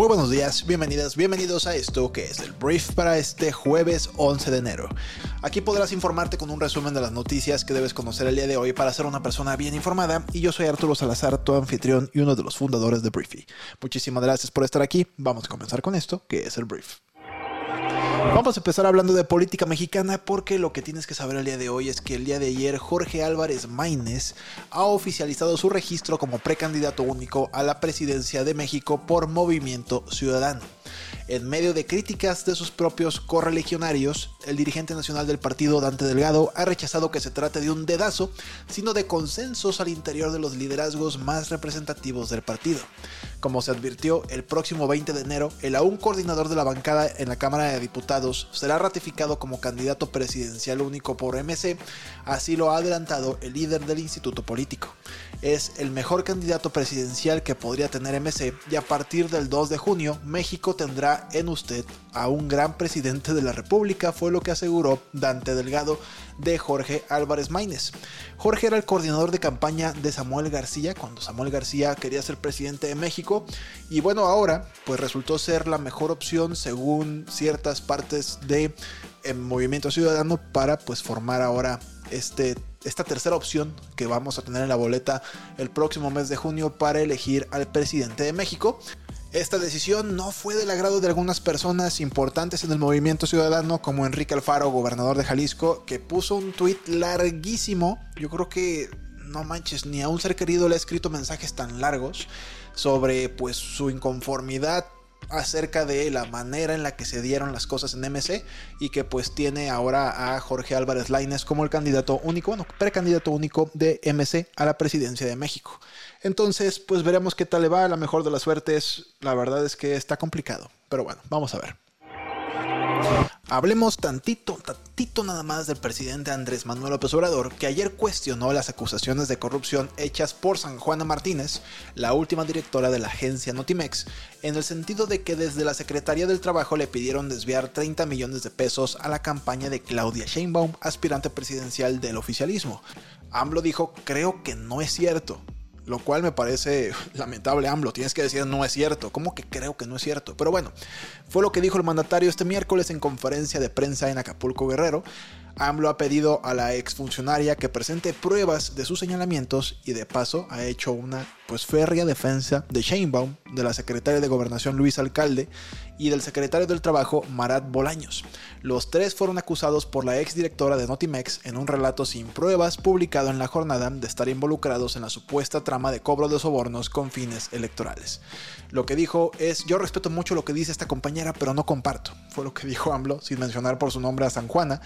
Muy buenos días, bienvenidas, bienvenidos a esto que es el brief para este jueves 11 de enero. Aquí podrás informarte con un resumen de las noticias que debes conocer el día de hoy para ser una persona bien informada y yo soy Arturo Salazar, tu anfitrión y uno de los fundadores de Briefy. Muchísimas gracias por estar aquí, vamos a comenzar con esto que es el brief. Vamos a empezar hablando de política mexicana porque lo que tienes que saber el día de hoy es que el día de ayer Jorge Álvarez Maínez ha oficializado su registro como precandidato único a la presidencia de México por Movimiento Ciudadano. En medio de críticas de sus propios correligionarios, el dirigente nacional del partido, Dante Delgado, ha rechazado que se trate de un dedazo, sino de consensos al interior de los liderazgos más representativos del partido. Como se advirtió, el próximo 20 de enero, el aún coordinador de la bancada en la Cámara de Diputados será ratificado como candidato presidencial único por MC, así lo ha adelantado el líder del instituto político. Es el mejor candidato presidencial que podría tener MC y a partir del 2 de junio, México tendrá en usted a un gran presidente de la República, fue lo que aseguró Dante Delgado de Jorge Álvarez Maínez. Jorge era el coordinador de campaña de Samuel García cuando Samuel García quería ser presidente de México y bueno, ahora pues resultó ser la mejor opción según ciertas partes de eh, Movimiento Ciudadano para pues formar ahora este esta tercera opción que vamos a tener en la boleta el próximo mes de junio para elegir al presidente de México. Esta decisión no fue del agrado de algunas personas importantes en el movimiento ciudadano, como Enrique Alfaro, gobernador de Jalisco, que puso un tuit larguísimo. Yo creo que no manches, ni a un ser querido le ha escrito mensajes tan largos sobre pues su inconformidad acerca de la manera en la que se dieron las cosas en MC y que pues tiene ahora a Jorge Álvarez Laines como el candidato único, bueno, precandidato único de MC a la presidencia de México. Entonces, pues veremos qué tal le va. La mejor de las suertes, la verdad es que está complicado. Pero bueno, vamos a ver. Hablemos tantito, tantito nada más del presidente Andrés Manuel López Obrador, que ayer cuestionó las acusaciones de corrupción hechas por San Juana Martínez, la última directora de la agencia Notimex, en el sentido de que desde la Secretaría del Trabajo le pidieron desviar 30 millones de pesos a la campaña de Claudia Sheinbaum, aspirante presidencial del oficialismo. AMLO dijo, creo que no es cierto lo cual me parece lamentable, AMLO. Tienes que decir no es cierto. ¿Cómo que creo que no es cierto? Pero bueno, fue lo que dijo el mandatario este miércoles en conferencia de prensa en Acapulco Guerrero. AMLO ha pedido a la exfuncionaria que presente pruebas de sus señalamientos y de paso ha hecho una pues férrea defensa de Sheinbaum, de la secretaria de Gobernación Luis Alcalde y del secretario del Trabajo Marat Bolaños. Los tres fueron acusados por la exdirectora de Notimex en un relato sin pruebas publicado en la jornada de estar involucrados en la supuesta trama de cobro de sobornos con fines electorales. Lo que dijo es, yo respeto mucho lo que dice esta compañera, pero no comparto. Fue lo que dijo AMLO, sin mencionar por su nombre a San Juana.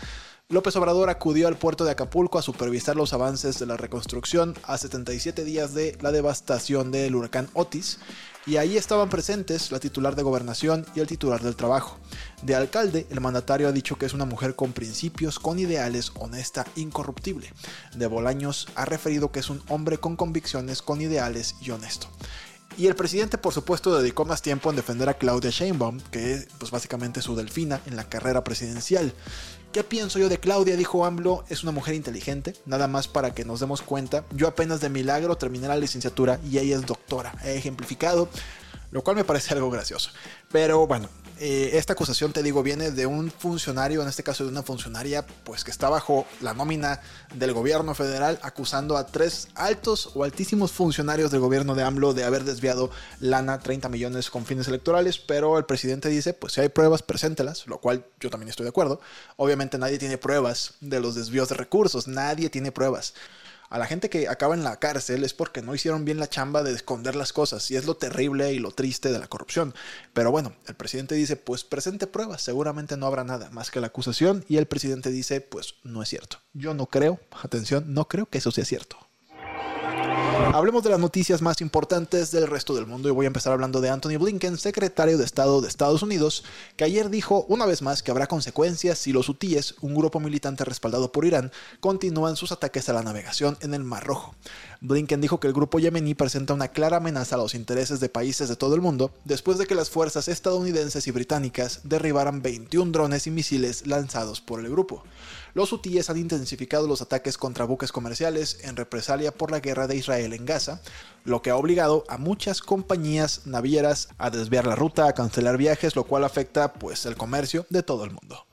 López Obrador acudió al puerto de Acapulco a supervisar los avances de la reconstrucción a 77 días de la devastación del huracán Otis, y ahí estaban presentes la titular de gobernación y el titular del trabajo. De alcalde, el mandatario ha dicho que es una mujer con principios, con ideales, honesta, incorruptible. De Bolaños ha referido que es un hombre con convicciones, con ideales y honesto. Y el presidente, por supuesto, dedicó más tiempo en defender a Claudia Sheinbaum, que es pues, básicamente su delfina en la carrera presidencial. ¿Qué pienso yo de Claudia? Dijo AMLO, es una mujer inteligente, nada más para que nos demos cuenta. Yo apenas de milagro terminé la licenciatura y ella es doctora. He ejemplificado, lo cual me parece algo gracioso. Pero bueno, eh, esta acusación, te digo, viene de un funcionario, en este caso de una funcionaria, pues que está bajo la nómina del gobierno federal, acusando a tres altos o altísimos funcionarios del gobierno de AMLO de haber desviado lana, 30 millones con fines electorales, pero el presidente dice, pues si hay pruebas, preséntelas, lo cual yo también estoy de acuerdo. Obviamente nadie tiene pruebas de los desvíos de recursos, nadie tiene pruebas a la gente que acaba en la cárcel es porque no hicieron bien la chamba de esconder las cosas y es lo terrible y lo triste de la corrupción. Pero bueno, el presidente dice, pues presente pruebas, seguramente no habrá nada más que la acusación y el presidente dice, pues no es cierto. Yo no creo, atención, no creo que eso sea cierto. Hablemos de las noticias más importantes del resto del mundo y voy a empezar hablando de Anthony Blinken, secretario de Estado de Estados Unidos, que ayer dijo una vez más que habrá consecuencias si los hutíes, un grupo militante respaldado por Irán, continúan sus ataques a la navegación en el Mar Rojo. Blinken dijo que el grupo yemení presenta una clara amenaza a los intereses de países de todo el mundo después de que las fuerzas estadounidenses y británicas derribaran 21 drones y misiles lanzados por el grupo. Los hutíes han intensificado los ataques contra buques comerciales en represalia por la guerra de Israel en Gaza, lo que ha obligado a muchas compañías navieras a desviar la ruta, a cancelar viajes, lo cual afecta pues el comercio de todo el mundo.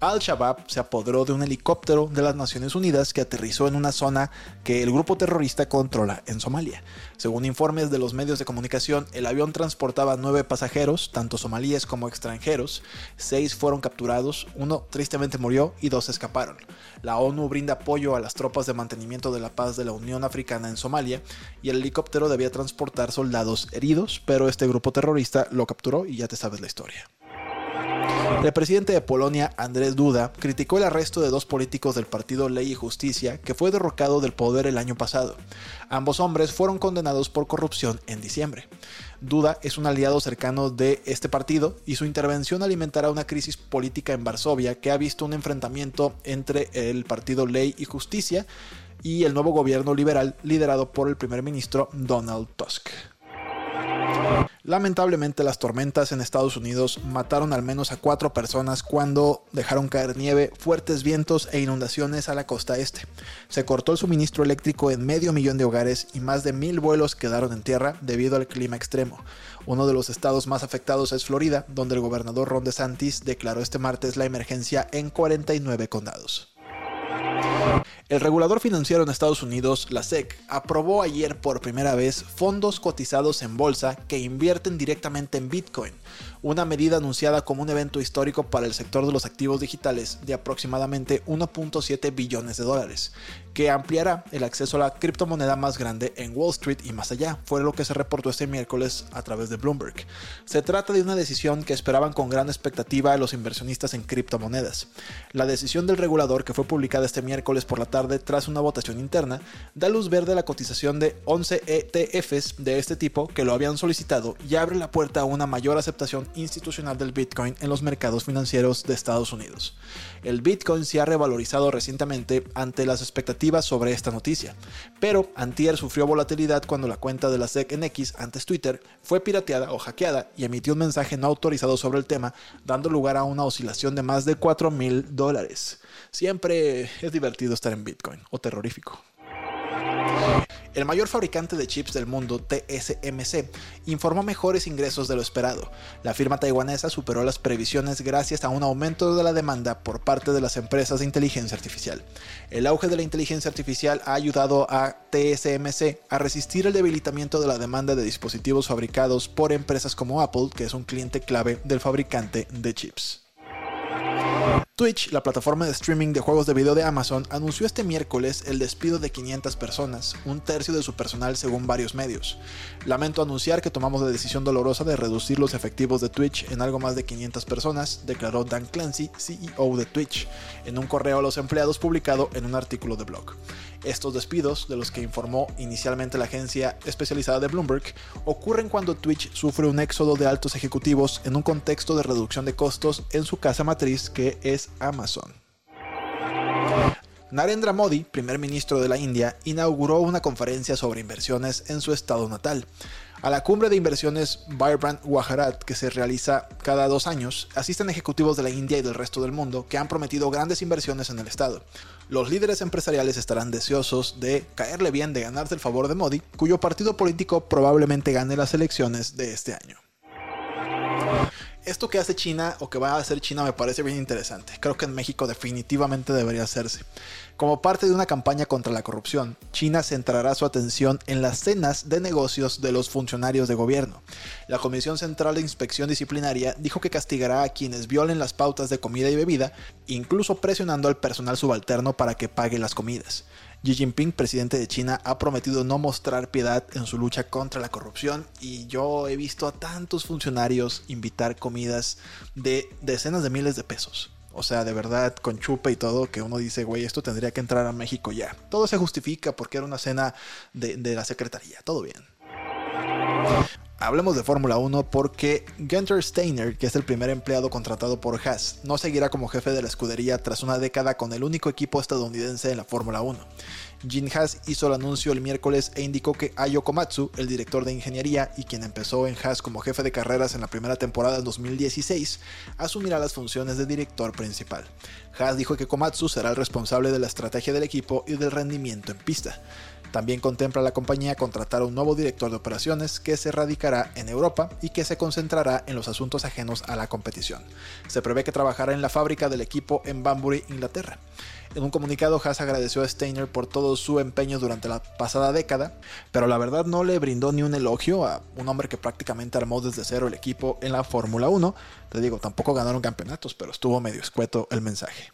Al-Shabaab se apoderó de un helicóptero de las Naciones Unidas que aterrizó en una zona que el grupo terrorista controla en Somalia. Según informes de los medios de comunicación, el avión transportaba nueve pasajeros, tanto somalíes como extranjeros. Seis fueron capturados, uno tristemente murió y dos escaparon. La ONU brinda apoyo a las tropas de mantenimiento de la paz de la Unión Africana en Somalia y el helicóptero debía transportar soldados heridos, pero este grupo terrorista lo capturó y ya te sabes la historia. El presidente de Polonia, Andrés Duda, criticó el arresto de dos políticos del partido Ley y Justicia que fue derrocado del poder el año pasado. Ambos hombres fueron condenados por corrupción en diciembre. Duda es un aliado cercano de este partido y su intervención alimentará una crisis política en Varsovia que ha visto un enfrentamiento entre el partido Ley y Justicia y el nuevo gobierno liberal liderado por el primer ministro Donald Tusk. Lamentablemente las tormentas en Estados Unidos mataron al menos a cuatro personas cuando dejaron caer nieve, fuertes vientos e inundaciones a la costa este. Se cortó el suministro eléctrico en medio millón de hogares y más de mil vuelos quedaron en tierra debido al clima extremo. Uno de los estados más afectados es Florida, donde el gobernador Ron DeSantis declaró este martes la emergencia en 49 condados. El regulador financiero en Estados Unidos, la SEC, aprobó ayer por primera vez fondos cotizados en bolsa que invierten directamente en Bitcoin, una medida anunciada como un evento histórico para el sector de los activos digitales de aproximadamente 1.7 billones de dólares, que ampliará el acceso a la criptomoneda más grande en Wall Street y más allá, fue lo que se reportó este miércoles a través de Bloomberg. Se trata de una decisión que esperaban con gran expectativa los inversionistas en criptomonedas. La decisión del regulador, que fue publicada este miércoles por la tarde tras una votación interna, da luz verde a la cotización de 11 ETFs de este tipo que lo habían solicitado y abre la puerta a una mayor aceptación institucional del Bitcoin en los mercados financieros de Estados Unidos. El Bitcoin se ha revalorizado recientemente ante las expectativas sobre esta noticia, pero Antier sufrió volatilidad cuando la cuenta de la SEC en X, antes Twitter, fue pirateada o hackeada y emitió un mensaje no autorizado sobre el tema, dando lugar a una oscilación de más de 4 mil dólares. Siempre es divertido estar en Bitcoin, o terrorífico. El mayor fabricante de chips del mundo, TSMC, informó mejores ingresos de lo esperado. La firma taiwanesa superó las previsiones gracias a un aumento de la demanda por parte de las empresas de inteligencia artificial. El auge de la inteligencia artificial ha ayudado a TSMC a resistir el debilitamiento de la demanda de dispositivos fabricados por empresas como Apple, que es un cliente clave del fabricante de chips. Twitch, la plataforma de streaming de juegos de video de Amazon, anunció este miércoles el despido de 500 personas, un tercio de su personal según varios medios. Lamento anunciar que tomamos la decisión dolorosa de reducir los efectivos de Twitch en algo más de 500 personas, declaró Dan Clancy, CEO de Twitch, en un correo a los empleados publicado en un artículo de blog. Estos despidos, de los que informó inicialmente la agencia especializada de Bloomberg, ocurren cuando Twitch sufre un éxodo de altos ejecutivos en un contexto de reducción de costos en su casa matriz que es Amazon. Narendra Modi, primer ministro de la India, inauguró una conferencia sobre inversiones en su estado natal. A la cumbre de inversiones Vibrant Gujarat, que se realiza cada dos años, asisten ejecutivos de la India y del resto del mundo que han prometido grandes inversiones en el estado. Los líderes empresariales estarán deseosos de caerle bien, de ganarse el favor de Modi, cuyo partido político probablemente gane las elecciones de este año esto que hace China o que va a hacer China me parece bien interesante. Creo que en México definitivamente debería hacerse. Como parte de una campaña contra la corrupción, China centrará su atención en las cenas de negocios de los funcionarios de gobierno. La Comisión Central de Inspección Disciplinaria dijo que castigará a quienes violen las pautas de comida y bebida, incluso presionando al personal subalterno para que pague las comidas. Xi Jinping, presidente de China, ha prometido no mostrar piedad en su lucha contra la corrupción y yo he visto a tantos funcionarios invitar comidas de decenas de miles de pesos. O sea, de verdad, con chupe y todo, que uno dice, güey, esto tendría que entrar a México ya. Todo se justifica porque era una cena de, de la Secretaría. Todo bien. Hablemos de Fórmula 1 porque Gunther Steiner, que es el primer empleado contratado por Haas, no seguirá como jefe de la escudería tras una década con el único equipo estadounidense en la Fórmula 1. Jin Haas hizo el anuncio el miércoles e indicó que Ayo Komatsu, el director de ingeniería y quien empezó en Haas como jefe de carreras en la primera temporada del 2016, asumirá las funciones de director principal. Haas dijo que Komatsu será el responsable de la estrategia del equipo y del rendimiento en pista. También contempla la compañía contratar a un nuevo director de operaciones que se radicará en Europa y que se concentrará en los asuntos ajenos a la competición. Se prevé que trabajará en la fábrica del equipo en Banbury, Inglaterra. En un comunicado, Haas agradeció a Steiner por todo su empeño durante la pasada década, pero la verdad no le brindó ni un elogio a un hombre que prácticamente armó desde cero el equipo en la Fórmula 1. Te digo, tampoco ganaron campeonatos, pero estuvo medio escueto el mensaje.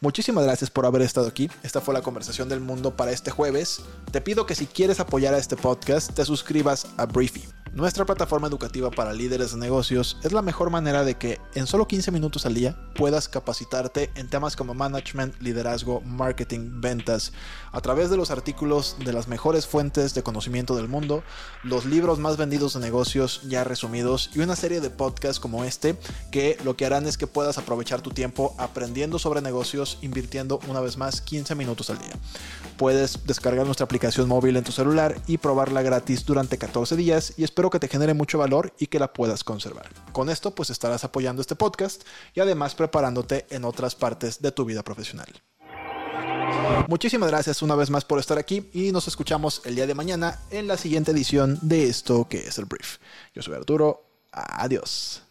Muchísimas gracias por haber estado aquí. Esta fue la conversación del mundo para este jueves. Te pido que si quieres apoyar a este podcast, te suscribas a Briefy. Nuestra plataforma educativa para líderes de negocios es la mejor manera de que en solo 15 minutos al día puedas capacitarte en temas como management, liderazgo, marketing, ventas, a través de los artículos de las mejores fuentes de conocimiento del mundo, los libros más vendidos de negocios ya resumidos y una serie de podcasts como este que lo que harán es que puedas aprovechar tu tiempo aprendiendo sobre negocios invirtiendo una vez más 15 minutos al día. Puedes descargar nuestra aplicación móvil en tu celular y probarla gratis durante 14 días y espero que te genere mucho valor y que la puedas conservar. Con esto pues estarás apoyando este podcast y además preparándote en otras partes de tu vida profesional. Muchísimas gracias una vez más por estar aquí y nos escuchamos el día de mañana en la siguiente edición de esto que es el brief. Yo soy Arturo, adiós.